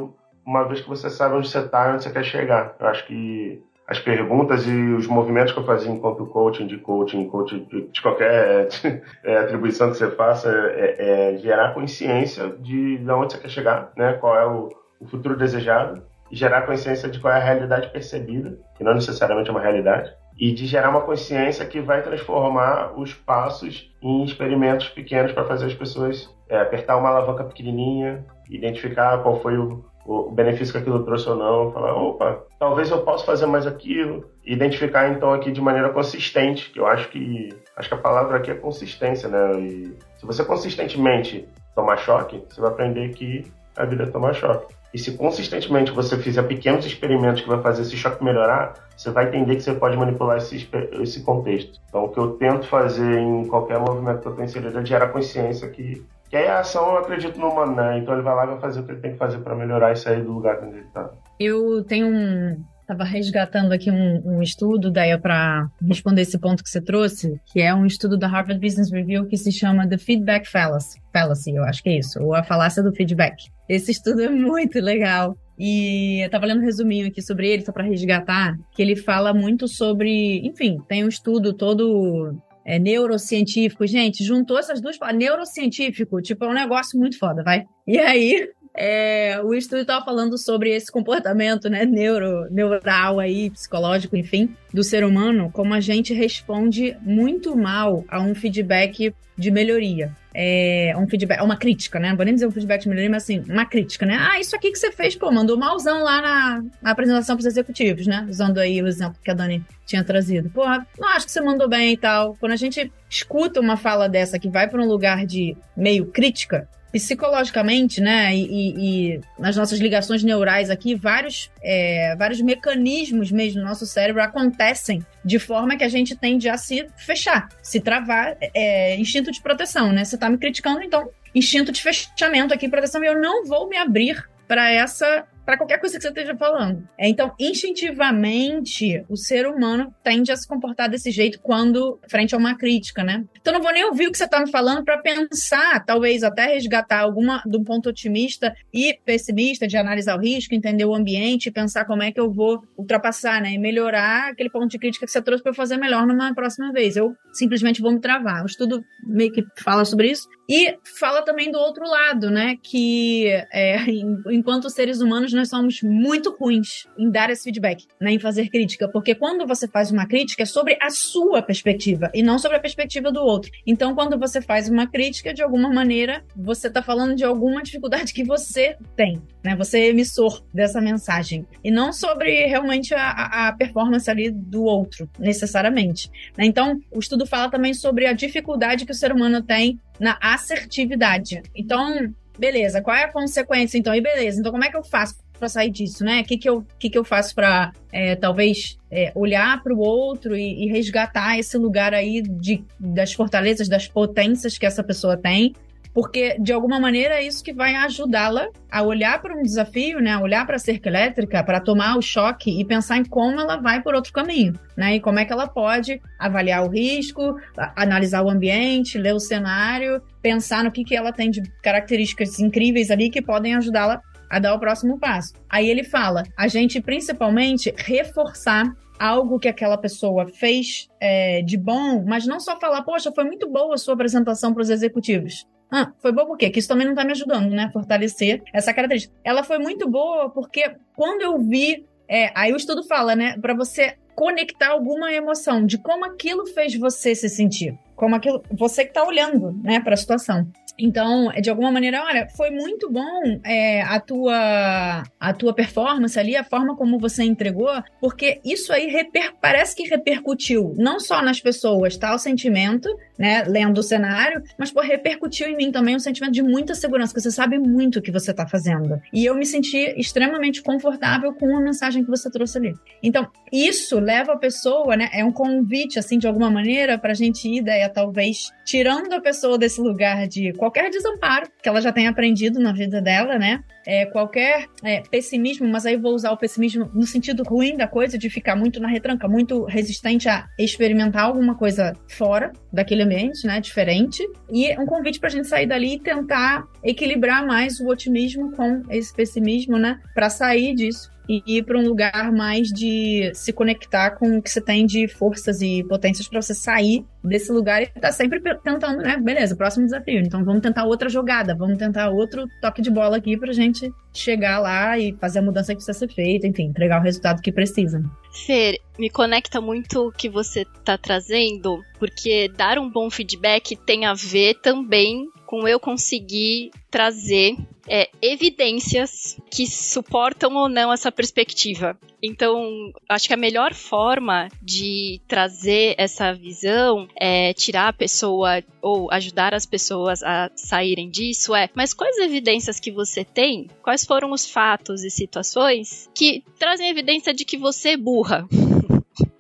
uma vez que você sabe onde você está e onde você quer chegar. Eu acho que as perguntas e os movimentos que eu fazia enquanto coaching, de coaching, coaching de, qualquer é, atribuição que você faça, é, é, gerar consciência de, de onde você quer chegar, né? Qual é o, o futuro desejado e gerar consciência de qual é a realidade percebida, que não necessariamente é uma realidade, e de gerar uma consciência que vai transformar os passos em experimentos pequenos para fazer as pessoas é, apertar uma alavanca pequenininha, identificar qual foi o, o benefício que aquilo trouxe ou não, falar, opa, talvez eu possa fazer mais aquilo, identificar então aqui de maneira consistente, que eu acho que acho que a palavra aqui é consistência, né? E se você consistentemente tomar choque, você vai aprender que a vida é tomar choque. E se consistentemente você fizer pequenos experimentos que vai fazer esse choque melhorar, você vai entender que você pode manipular esse, esse contexto. Então, o que eu tento fazer em qualquer movimento que eu estou inserido é gerar consciência que, que é a ação, eu acredito no humano, né? Então, ele vai lá e vai fazer o que ele tem que fazer para melhorar e sair do lugar onde ele está. Eu tenho um, Estava resgatando aqui um, um estudo, daí para responder esse ponto que você trouxe, que é um estudo da Harvard Business Review que se chama The Feedback Fallacy, Fallacy, eu acho que é isso, ou a falácia do feedback. Esse estudo é muito legal. E eu tava lendo um resuminho aqui sobre ele, só para resgatar, que ele fala muito sobre, enfim, tem um estudo todo é, neurocientífico. Gente, juntou essas duas palavras, neurocientífico, tipo, é um negócio muito foda, vai? E aí, é, o estudo estava falando sobre esse comportamento né, neuro, neural aí, psicológico, enfim, do ser humano, como a gente responde muito mal a um feedback de melhoria. É, um feedback, uma crítica, né? Não vou nem dizer um feedback de melhoria, mas assim, uma crítica, né? Ah, isso aqui que você fez, pô, mandou malzão lá na, na apresentação para os executivos, né? Usando aí o exemplo que a Dani tinha trazido. Pô, não acho que você mandou bem e tal. Quando a gente escuta uma fala dessa que vai para um lugar de meio crítica, psicologicamente, né, e, e, nas nossas ligações neurais aqui, vários, é, vários mecanismos mesmo no nosso cérebro acontecem de forma que a gente tende a se fechar, se travar, é, instinto de proteção, né? Você tá me criticando, então, instinto de fechamento aqui, proteção, e eu não vou me abrir para essa para qualquer coisa que você esteja falando. É, então, instintivamente, o ser humano tende a se comportar desse jeito quando frente a uma crítica, né? Então, não vou nem ouvir o que você está me falando para pensar, talvez até resgatar alguma de um ponto otimista e pessimista de analisar o risco, entender o ambiente, pensar como é que eu vou ultrapassar, né, e melhorar aquele ponto de crítica que você trouxe para fazer melhor numa próxima vez. Eu simplesmente vou me travar. O estudo meio que fala sobre isso e fala também do outro lado, né, que é, enquanto seres humanos nós somos muito ruins em dar esse feedback, né, em fazer crítica, porque quando você faz uma crítica é sobre a sua perspectiva e não sobre a perspectiva do outro. Então, quando você faz uma crítica, de alguma maneira, você está falando de alguma dificuldade que você tem, né? Você é emissor dessa mensagem e não sobre realmente a, a performance ali do outro, necessariamente. Né? Então, o estudo fala também sobre a dificuldade que o ser humano tem na assertividade. Então, beleza, qual é a consequência então? E beleza, então como é que eu faço para sair disso, né? O que, que, eu, que, que eu faço para é, talvez é, olhar para o outro e, e, resgatar esse lugar aí de, das fortalezas, das potências que essa pessoa tem porque de alguma maneira é isso que vai ajudá-la a olhar para um desafio, né, a olhar para a cerca elétrica, para tomar o choque e pensar em como ela vai por outro caminho, né, e como é que ela pode avaliar o risco, analisar o ambiente, ler o cenário, pensar no que, que ela tem de características incríveis ali que podem ajudá-la a dar o próximo passo. Aí ele fala, a gente principalmente reforçar algo que aquela pessoa fez é, de bom, mas não só falar, poxa, foi muito boa a sua apresentação para os executivos. Ah, foi boa por quê? Que isso também não tá me ajudando, né? Fortalecer essa característica. Ela foi muito boa porque quando eu vi. É, aí o estudo fala, né? Para você conectar alguma emoção de como aquilo fez você se sentir. Como aquilo. Você que tá olhando, né, para a situação. Então, de alguma maneira, olha, foi muito bom é, a, tua, a tua performance ali, a forma como você entregou, porque isso aí reper, parece que repercutiu não só nas pessoas, tá? O sentimento, né, lendo o cenário, mas pô, repercutiu em mim também um sentimento de muita segurança, que você sabe muito o que você tá fazendo. E eu me senti extremamente confortável com a mensagem que você trouxe ali. Então, isso leva a pessoa, né, é um convite, assim, de alguma maneira, pra gente ir, talvez, tirando a pessoa desse lugar de qualquer desamparo que ela já tenha aprendido na vida dela, né? É, qualquer é, pessimismo, mas aí vou usar o pessimismo no sentido ruim da coisa, de ficar muito na retranca, muito resistente a experimentar alguma coisa fora daquele ambiente, né? Diferente. E um convite pra gente sair dali e tentar equilibrar mais o otimismo com esse pessimismo, né? Para sair disso e ir para um lugar mais de se conectar com o que você tem de forças e potências para você sair desse lugar e tá sempre tentando, né? Beleza, próximo desafio. Então vamos tentar outra jogada, vamos tentar outro toque de bola aqui pra gente chegar lá e fazer a mudança que precisa ser feita, enfim, entregar o resultado que precisa. Fer, me conecta muito o que você tá trazendo, porque dar um bom feedback tem a ver também com eu conseguir trazer é, evidências que suportam ou não essa perspectiva. Então, acho que a melhor forma de trazer essa visão é tirar a pessoa ou ajudar as pessoas a saírem disso é, mas quais evidências que você tem? Quais foram os fatos e situações que trazem evidência de que você é burra?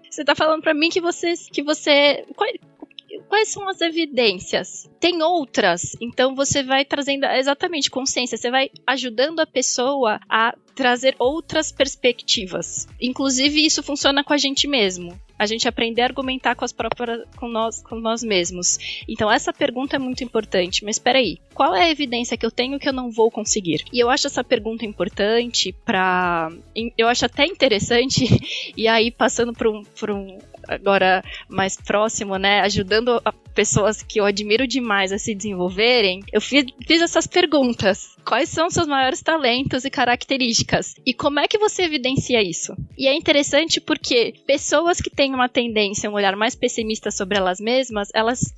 Você tá falando para mim que você que você quais são as evidências? Tem outras, então você vai trazendo exatamente consciência, você vai ajudando a pessoa a trazer outras perspectivas. Inclusive, isso funciona com a gente mesmo a gente aprender a argumentar com as próprias com nós com nós mesmos. Então essa pergunta é muito importante, mas espera aí, qual é a evidência que eu tenho que eu não vou conseguir? E eu acho essa pergunta importante para eu acho até interessante e aí passando por um, por um agora mais próximo, né, ajudando pessoas que eu admiro demais a se desenvolverem, eu fiz, fiz essas perguntas. Quais são seus maiores talentos e características? E como é que você evidencia isso? E é interessante porque pessoas que têm uma tendência, um olhar mais pessimista sobre elas mesmas, elas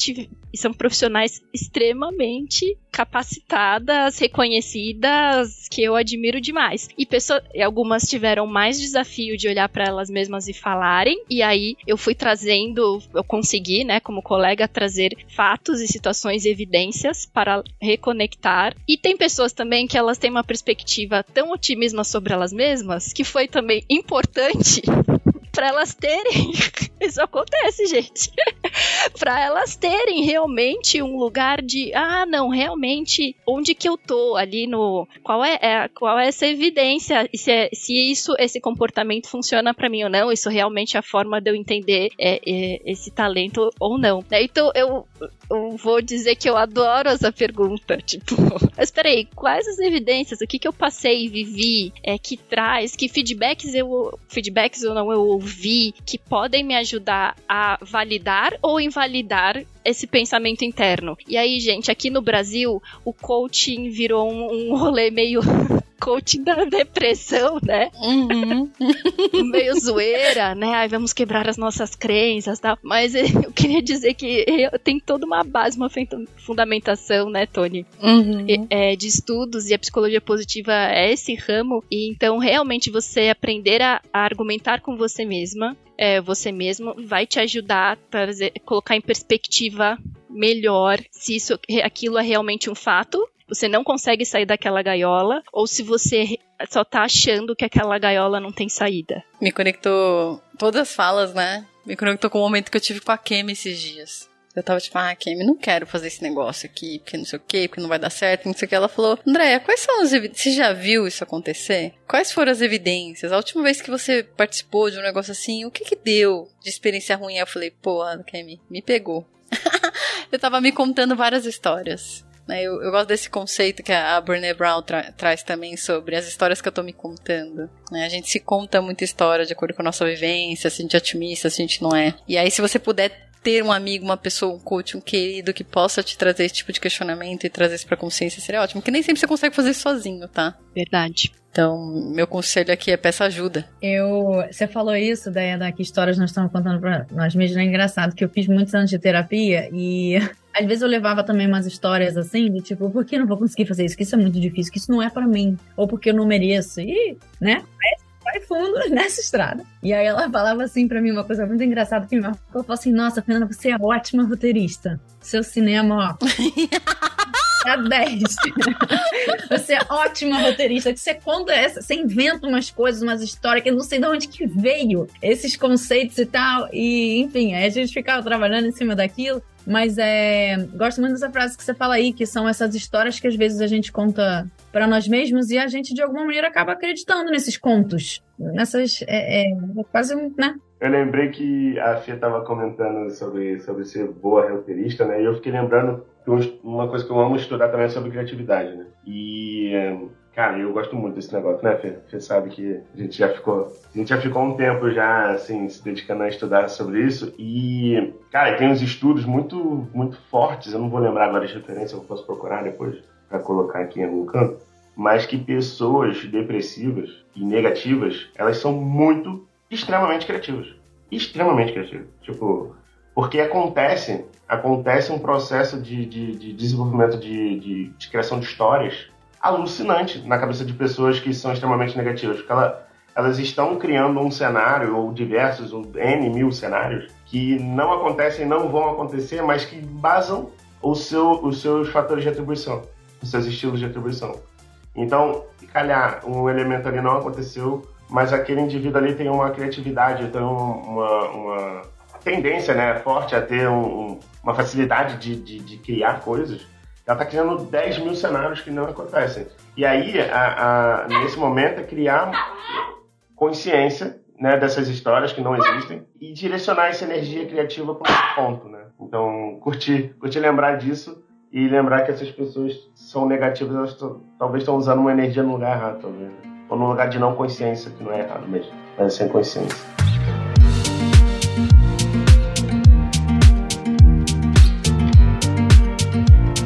são profissionais extremamente capacitadas, reconhecidas, que eu admiro demais. E pessoas, algumas tiveram mais desafio de olhar para elas mesmas e falarem, e aí eu fui trazendo, eu consegui, né, como colega, trazer fatos e situações e evidências para reconectar. E tem pessoas também que elas têm uma perspectiva tão otimista sobre elas mesmas que foi também importante para elas terem. Isso acontece, gente. para elas terem realmente um lugar de, ah, não, realmente, onde que eu tô ali no, qual é, é qual é essa evidência, se, é, se isso, esse comportamento funciona para mim ou não, isso realmente é a forma de eu entender é, é, esse talento ou não. Então eu, eu vou dizer que eu adoro essa pergunta, tipo, mas peraí, quais as evidências, o que que eu passei e vivi, é que traz, que feedbacks eu, feedbacks ou não eu ouvi que podem me ajudar a validar ou invalidar esse pensamento interno. E aí, gente, aqui no Brasil, o coaching virou um, um rolê meio coaching da depressão, né? Uhum. Meio zoeira, né? Aí vamos quebrar as nossas crenças e tal. Mas eu queria dizer que tem toda uma base, uma fundamentação, né, Tony? Uhum. É, de estudos e a psicologia positiva é esse ramo. E então, realmente, você aprender a, a argumentar com você mesma, é, você mesmo, vai te ajudar a trazer, colocar em perspectiva melhor se isso, aquilo é realmente um fato você não consegue sair daquela gaiola, ou se você só tá achando que aquela gaiola não tem saída. Me conectou todas as falas, né? Me conectou com o momento que eu tive com a Kemi esses dias. Eu tava tipo, ah, Kemi, não quero fazer esse negócio aqui, porque não sei o quê, porque não vai dar certo, não sei o que. Ela falou, Andréia, quais são as evidências? Você já viu isso acontecer? Quais foram as evidências? A última vez que você participou de um negócio assim, o que que deu de experiência ruim? Eu falei, pô, Kemi, me pegou. Eu tava me contando várias histórias. Né? Eu, eu, gosto desse conceito que a Brené Brown tra traz também sobre as histórias que eu tô me contando. Né? A gente se conta muita história de acordo com a nossa vivência, se a gente é otimista, se a gente não é. E aí, se você puder ter um amigo, uma pessoa, um coach, um querido que possa te trazer esse tipo de questionamento e trazer isso pra consciência seria ótimo. Porque nem sempre você consegue fazer isso sozinho, tá? Verdade. Então, meu conselho aqui é peça ajuda. Eu, você falou isso, Diana, que histórias nós estamos contando para nós mesmos. É engraçado que eu fiz muitos anos de terapia e às vezes eu levava também umas histórias assim, de tipo, por que eu não vou conseguir fazer isso? Que isso é muito difícil, que isso não é para mim, ou porque eu não mereço. E, né? Vai fundo nessa estrada. E aí ela falava assim para mim uma coisa muito engraçada que me marcou. Ela falou assim: Nossa, Fernanda, você é ótima roteirista. Seu cinema, ó. É 10. você é ótima roteirista, que você conta essa, você inventa umas coisas, umas histórias que eu não sei de onde que veio esses conceitos e tal. E, enfim, a gente ficava trabalhando em cima daquilo. Mas é. Gosto muito dessa frase que você fala aí, que são essas histórias que às vezes a gente conta para nós mesmos e a gente de alguma maneira acaba acreditando nesses contos. Nessas. É, é, é quase, né? Eu lembrei que a Fia estava comentando sobre, sobre ser boa roteirista, né? E eu fiquei lembrando uma coisa que eu amo estudar também é sobre criatividade, né? E, cara, eu gosto muito desse negócio, né, Fê? Você sabe que a gente já ficou, a gente já ficou um tempo já, assim, se dedicando a estudar sobre isso. E, cara, tem uns estudos muito, muito fortes, eu não vou lembrar agora as referências, eu posso procurar depois para colocar aqui em algum canto, mas que pessoas depressivas e negativas, elas são muito extremamente criativas. Extremamente criativas. Tipo, porque acontece, acontece um processo de, de, de desenvolvimento de, de, de, criação de histórias alucinante na cabeça de pessoas que são extremamente negativas. Porque ela, elas estão criando um cenário, ou diversos, ou N mil cenários, que não acontecem, não vão acontecer, mas que basam o seu, os seus fatores de atribuição, os seus estilos de atribuição. Então, calhar, um elemento ali não aconteceu, mas aquele indivíduo ali tem uma criatividade, tem uma, uma, tendência né, forte a ter um, uma facilidade de, de, de, criar coisas, ela está criando 10 mil cenários que não acontecem. E aí, a, a, nesse momento, é criar consciência né, dessas histórias que não existem e direcionar essa energia criativa para um ponto. Né? Então, curtir, curtir lembrar disso e lembrar que essas pessoas são negativas, elas talvez estão usando uma energia no lugar errado, talvez. Né? Ou no lugar de não consciência, que não é errado mesmo, mas sem consciência.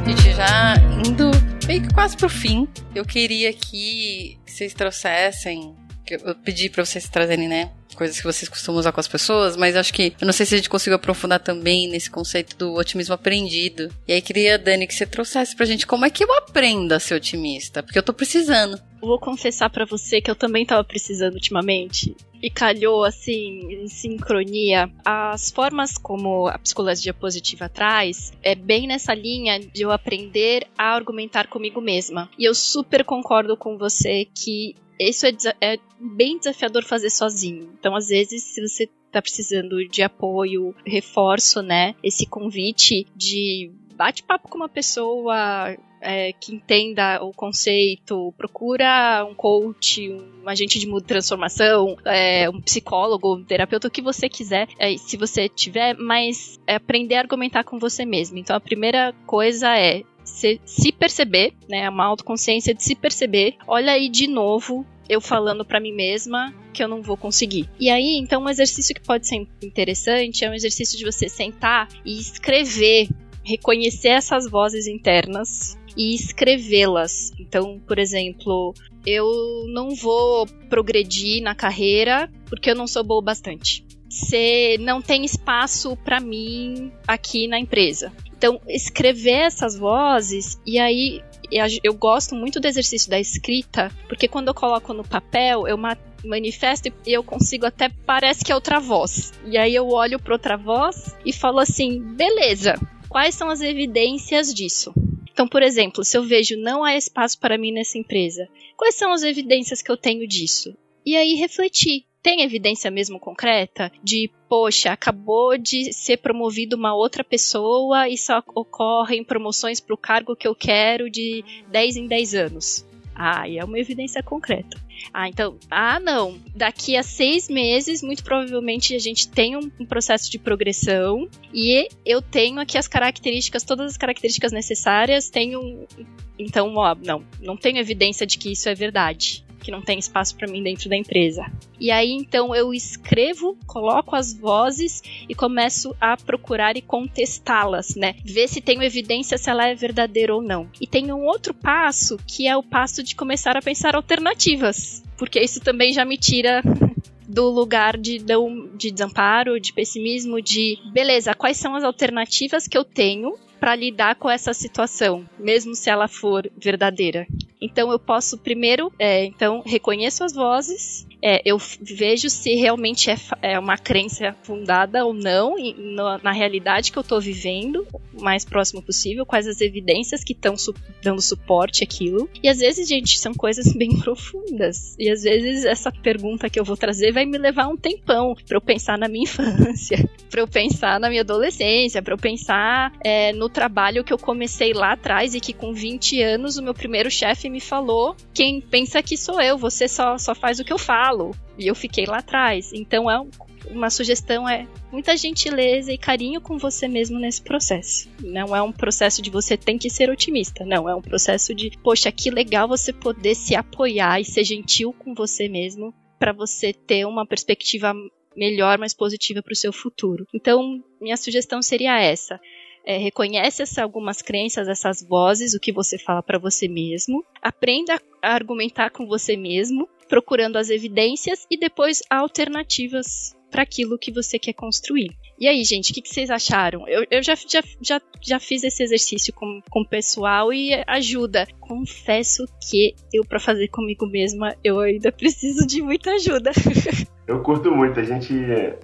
Gente, já indo meio que quase pro fim, eu queria que vocês trouxessem eu pedi para vocês trazerem, né, coisas que vocês costumam usar com as pessoas, mas acho que eu não sei se a gente conseguiu aprofundar também nesse conceito do otimismo aprendido. E aí queria, Dani, que você trouxesse pra gente como é que eu aprendo a ser otimista, porque eu tô precisando. Vou confessar para você que eu também tava precisando ultimamente. E calhou assim, em sincronia. As formas como a psicologia positiva traz é bem nessa linha de eu aprender a argumentar comigo mesma. E eu super concordo com você que isso é, é bem desafiador fazer sozinho. Então, às vezes, se você tá precisando de apoio, reforço, né? Esse convite de bate-papo com uma pessoa é, que entenda o conceito, procura um coach, um agente de transformação, é, um psicólogo, um terapeuta, o que você quiser, é, se você tiver, mas é aprender a argumentar com você mesmo. Então a primeira coisa é se, se perceber, né? Uma autoconsciência de se perceber. Olha aí de novo eu falando para mim mesma que eu não vou conseguir. E aí, então, um exercício que pode ser interessante é um exercício de você sentar e escrever, reconhecer essas vozes internas e escrevê-las. Então, por exemplo, eu não vou progredir na carreira porque eu não sou boa bastante. Você não tem espaço para mim aqui na empresa. Então, escrever essas vozes e aí eu gosto muito do exercício da escrita, porque quando eu coloco no papel, eu manifesto e eu consigo até parece que é outra voz. E aí eu olho para outra voz e falo assim: "Beleza, quais são as evidências disso?" Então, por exemplo, se eu vejo não há espaço para mim nessa empresa, quais são as evidências que eu tenho disso? E aí refletir tem evidência mesmo concreta de, poxa, acabou de ser promovido uma outra pessoa e só ocorrem promoções para o cargo que eu quero de 10 em 10 anos? Ah, e é uma evidência concreta. Ah, então, ah, não. Daqui a seis meses, muito provavelmente a gente tem um, processo de progressão e eu tenho aqui as características, todas as características necessárias. Tenho, então, ó, não, não tenho evidência de que isso é verdade que não tem espaço para mim dentro da empresa. E aí então eu escrevo, coloco as vozes e começo a procurar e contestá-las, né? Ver se tenho evidência se ela é verdadeira ou não. E tem um outro passo que é o passo de começar a pensar alternativas, porque isso também já me tira do lugar de, de desamparo, de pessimismo, de beleza, quais são as alternativas que eu tenho para lidar com essa situação, mesmo se ela for verdadeira. Então eu posso primeiro, é, então reconheço as vozes, é, eu vejo se realmente é, é, uma crença fundada ou não no, na realidade que eu estou vivendo, o mais próximo possível, quais as evidências que estão su dando suporte àquilo. E às vezes, gente, são coisas bem profundas. E às vezes essa pergunta que eu vou trazer vai me levar um tempão para eu pensar na minha infância, para eu pensar na minha adolescência, para eu pensar é, no trabalho que eu comecei lá atrás e que com 20 anos o meu primeiro chefe me falou: quem pensa que sou eu, você só, só faz o que eu falo. E eu fiquei lá atrás. Então é um, uma sugestão é muita gentileza e carinho com você mesmo nesse processo. Não é um processo de você tem que ser otimista, não, é um processo de, poxa, que legal você poder se apoiar e ser gentil com você mesmo para você ter uma perspectiva melhor, mais positiva para o seu futuro. Então, minha sugestão seria essa: é, reconhece essa, algumas crenças, essas vozes, o que você fala para você mesmo, aprenda a argumentar com você mesmo, procurando as evidências e depois alternativas para aquilo que você quer construir. E aí, gente, o que, que, vocês acharam? Eu, eu já, já, já, já fiz esse exercício com, com o pessoal e ajuda. Confesso que eu, para fazer comigo mesma, eu ainda preciso de muita ajuda. Eu curto muito. A gente,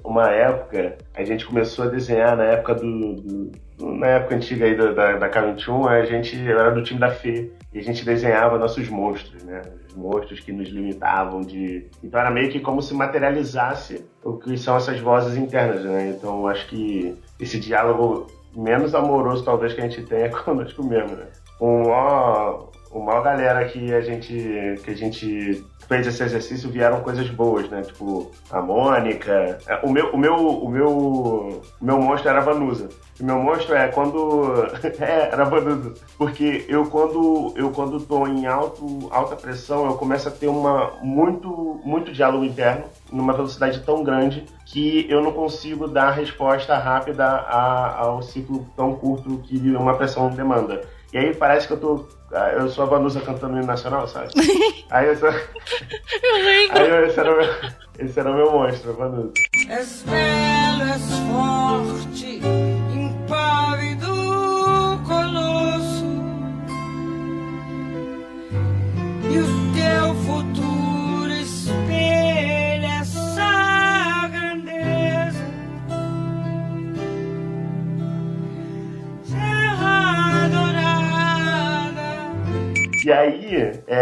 uma época, a gente começou a desenhar na época do. do na época antiga aí da, da, da K21, a gente era do time da Fê. E a gente desenhava nossos monstros, né? Os monstros que nos limitavam de. Então era meio que como se materializasse o que são essas vozes internas, né? Então acho que esse diálogo menos amoroso, talvez, que a gente tenha conosco mesmo, né? O maior, o maior galera que a gente. que a gente fez esse exercício vieram coisas boas, né? Tipo, a Mônica. É, o meu, o meu, o meu, o meu monstro era a Vanusa. O meu monstro é quando. é, era Vanusa. Porque eu quando eu quando tô em alto, alta pressão, eu começo a ter uma muito, muito diálogo interno, numa velocidade tão grande que eu não consigo dar resposta rápida a, ao ciclo tão curto que uma pressão demanda. E aí parece que eu tô. Ah, eu sou a Vanusa cantando no Nacional, sabe? aí eu sou. eu. Aí eu, esse, era o meu, esse era o meu monstro, a Vanusa. És belo, és forte, E aí, é,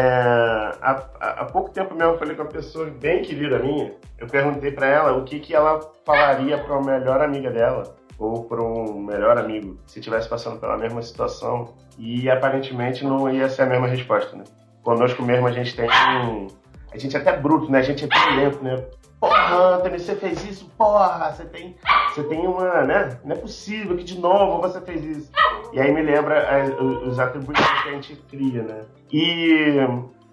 há, há pouco tempo mesmo eu falei com uma pessoa bem querida minha. Eu perguntei pra ela o que, que ela falaria pra uma melhor amiga dela ou para um melhor amigo se estivesse passando pela mesma situação e aparentemente não ia ser a mesma resposta, né? Conosco mesmo a gente tem. A gente é até bruto, né? A gente é violento, né? Porra, Anthony, você fez isso? Porra, você tem, você tem uma, né? Não é possível que de novo você fez isso. E aí me lembra é, os atributos que a gente cria, né? E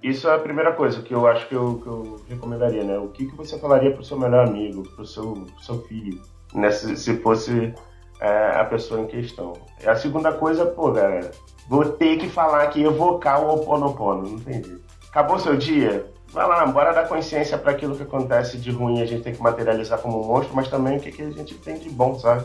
isso é a primeira coisa que eu acho que eu, que eu recomendaria, né? O que, que você falaria pro seu melhor amigo, pro seu, pro seu filho, né? Se, se fosse é, a pessoa em questão. E a segunda coisa, pô, galera, vou ter que falar aqui, evocar o Oponopono, não jeito. Acabou seu dia? Vai lá, bora dar consciência para aquilo que acontece de ruim, a gente tem que materializar como um monstro, mas também o que, que a gente tem de bom, sabe?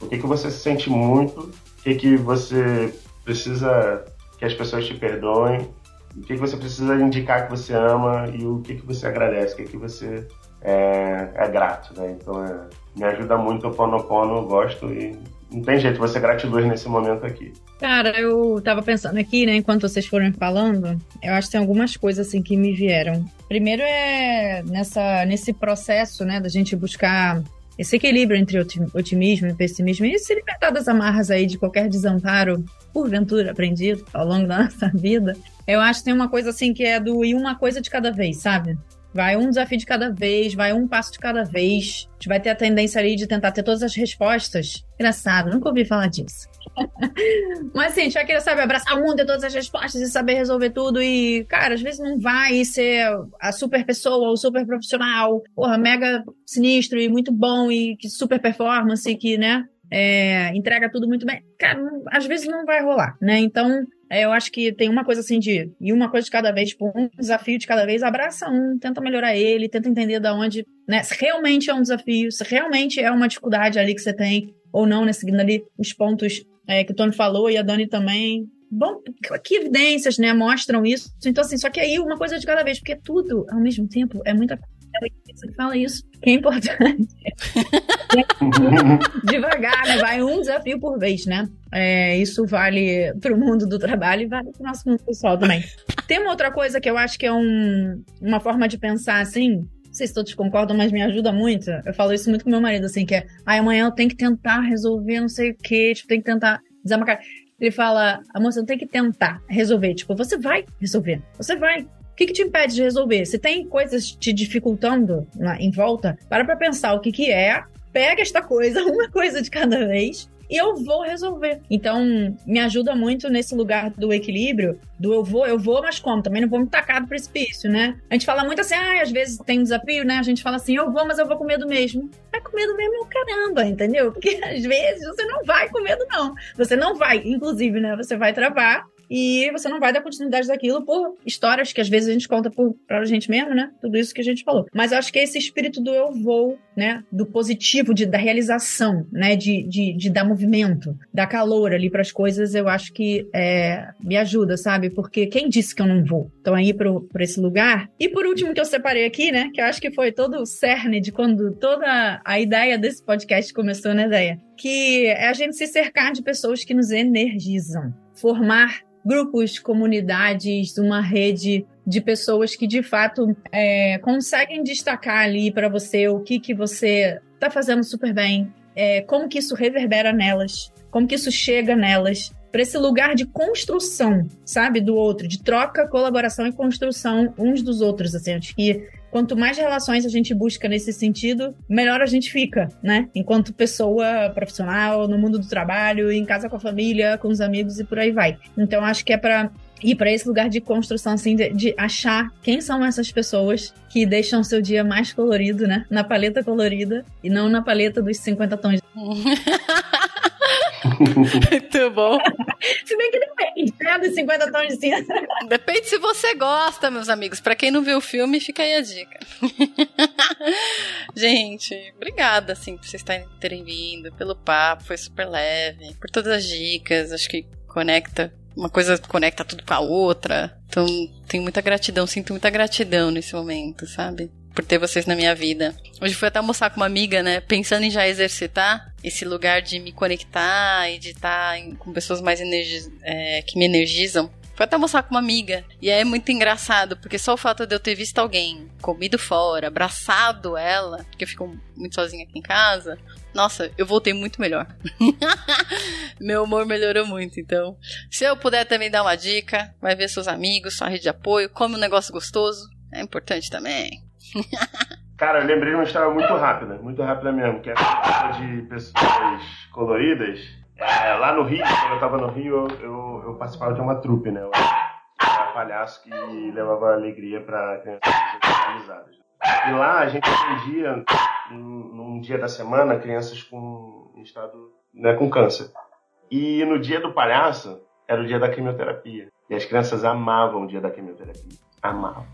O que, que você se sente muito, o que, que você precisa que as pessoas te perdoem, o que, que você precisa indicar que você ama e o que, que você agradece, o que, que você é, é grato, né? Então é, me ajuda muito o Ponopono, eu gosto e não tem jeito, você gratiluz nesse momento aqui. Cara, eu tava pensando aqui, né, enquanto vocês foram falando, eu acho que tem algumas coisas assim que me vieram. Primeiro é nessa, nesse processo, né, da gente buscar esse equilíbrio entre otimismo e pessimismo e se libertar das amarras aí de qualquer desamparo, porventura aprendido ao longo da nossa vida. Eu acho que tem uma coisa assim que é do ir uma coisa de cada vez, sabe? Vai um desafio de cada vez, vai um passo de cada vez. A gente vai ter a tendência ali de tentar ter todas as respostas. Engraçado, nunca ouvi falar disso. Mas assim, a gente vai querer, sabe, abraçar o mundo, ter todas as respostas e saber resolver tudo. E, cara, às vezes não vai ser a super pessoa, o super profissional, porra, mega sinistro e muito bom e que super performance, que, né, é, entrega tudo muito bem. Cara, às vezes não vai rolar, né? Então, eu acho que tem uma coisa assim de e uma coisa de cada vez, tipo, um desafio de cada vez, abraça um, tenta melhorar ele, tenta entender da onde, né? Se realmente é um desafio, se realmente é uma dificuldade ali que você tem, ou não, né? Seguindo ali os pontos é, que o Tony falou e a Dani também. Bom, que evidências, né, mostram isso. Então, assim, só que aí uma coisa de cada vez, porque tudo, ao mesmo tempo, é muita você fala isso, que é importante. Devagar, né? Vai um desafio por vez, né? É, isso vale para o mundo do trabalho e vale para o nosso mundo pessoal também. Tem uma outra coisa que eu acho que é um, uma forma de pensar assim. Não sei se todos concordam, mas me ajuda muito. Eu falo isso muito com meu marido, assim, que é, ah, amanhã eu tenho que tentar resolver não sei o quê, tipo, tem que tentar desamarcar. Ele fala, amor, você não tem que tentar resolver. Tipo, você vai resolver. Você vai. O que, que, te impede de resolver? Se tem coisas te dificultando na, em volta, para pra pensar o que, que é, pega esta coisa, uma coisa de cada vez, e eu vou resolver. Então, me ajuda muito nesse lugar do equilíbrio, do eu vou, eu vou, mas como? Também não vou me tacar do precipício, né? A gente fala muito assim, ah, às vezes tem um desafio, né? A gente fala assim, eu vou, mas eu vou com medo mesmo. Vai com medo mesmo, caramba, entendeu? Porque às vezes você não vai com medo, não. Você não vai, inclusive, né? Você vai travar e você não vai dar continuidade daquilo por histórias que às vezes a gente conta por, pra gente mesmo, né? Tudo isso que a gente falou. Mas eu acho que esse espírito do eu vou, né? Do positivo, de, da realização, né? De, de, de dar movimento, dar calor ali para as coisas, eu acho que é, me ajuda, sabe? Porque quem disse que eu não vou? Então aí para esse lugar. E por último que eu separei aqui, né? Que eu acho que foi todo o cerne de quando toda a ideia desse podcast começou, né, ideia? Que é a gente se cercar de pessoas que nos energizam. Formar grupos, comunidades, uma rede de pessoas que de fato é, conseguem destacar ali para você o que, que você está fazendo super bem, é, como que isso reverbera nelas, como que isso chega nelas, para esse lugar de construção, sabe, do outro, de troca, colaboração e construção uns dos outros, assim, acho que quanto mais relações a gente busca nesse sentido, melhor a gente fica, né? Enquanto pessoa profissional, no mundo do trabalho, em casa com a família, com os amigos e por aí vai. Então acho que é para ir para esse lugar de construção, assim, de, de, achar quem são essas pessoas que deixam seu dia mais colorido, né? Na paleta colorida e não na paleta dos 50 tons. Muito bom. se bem que depende, né? Dos 50 tons de cinza. Depende se você gosta, meus amigos. Para quem não viu o filme, fica aí a dica. Gente, obrigada, assim, por vocês terem vindo, pelo papo, foi super leve, por todas as dicas, acho que conecta uma coisa conecta tudo com a outra. Então, tenho muita gratidão, sinto muita gratidão nesse momento, sabe? Por ter vocês na minha vida. Hoje fui até almoçar com uma amiga, né? Pensando em já exercitar esse lugar de me conectar e de estar com pessoas mais energiz é, que me energizam. Foi até almoçar com uma amiga. E é muito engraçado, porque só o fato de eu ter visto alguém comido fora, abraçado ela, porque eu fico muito sozinha aqui em casa, nossa, eu voltei muito melhor. Meu humor melhorou muito, então. Se eu puder também dar uma dica, vai ver seus amigos, sua rede de apoio, come um negócio gostoso, é importante também. Cara, eu lembrei de uma história muito rápida, muito rápida mesmo, que é essa de pessoas coloridas. É, lá no Rio, quando eu tava no Rio, eu, eu, participava de uma trupe, né? Eu era palhaço que levava alegria para crianças descentralizadas. E lá a gente atendia, num dia da semana, crianças com estado né, com câncer. E no dia do palhaço, era o dia da quimioterapia. E as crianças amavam o dia da quimioterapia. Amavam.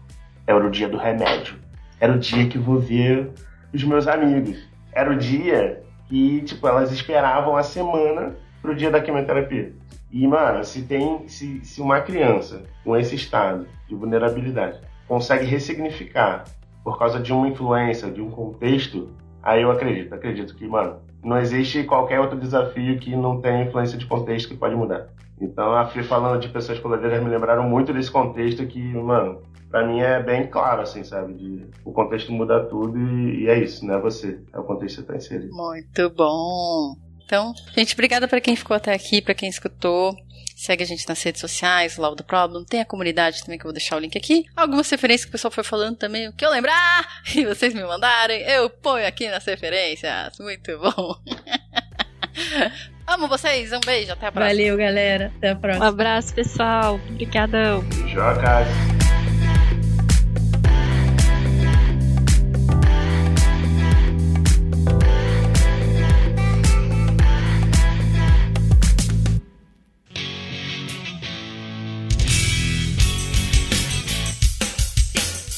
Era o dia do remédio. Era o dia que vou ver os meus amigos. Era o dia que, tipo, elas esperavam a semana pro dia da quimioterapia. E, mano, se tem. Se, se uma criança com esse estado de vulnerabilidade consegue ressignificar por causa de uma influência, de um contexto, aí eu acredito. Acredito que, mano, não existe qualquer outro desafio que não tenha influência de contexto que pode mudar. Então, a Fê falando de pessoas coloridas me lembraram muito desse contexto que, mano, pra mim é bem claro, assim, sabe? De, o contexto muda tudo e, e é isso, não é você. É o contexto que você tá inserido. Muito bom. Então, gente, obrigada para quem ficou até aqui, para quem escutou. Segue a gente nas redes sociais, Love the Problem. Tem a comunidade também que eu vou deixar o link aqui. Algumas referências que o pessoal foi falando também, o que eu lembrar e vocês me mandarem, eu ponho aqui nas referências. Muito bom. Amo vocês, um beijo, até a próxima. Valeu, galera. Até a próxima. Um abraço, pessoal. Obrigadão. Jocas.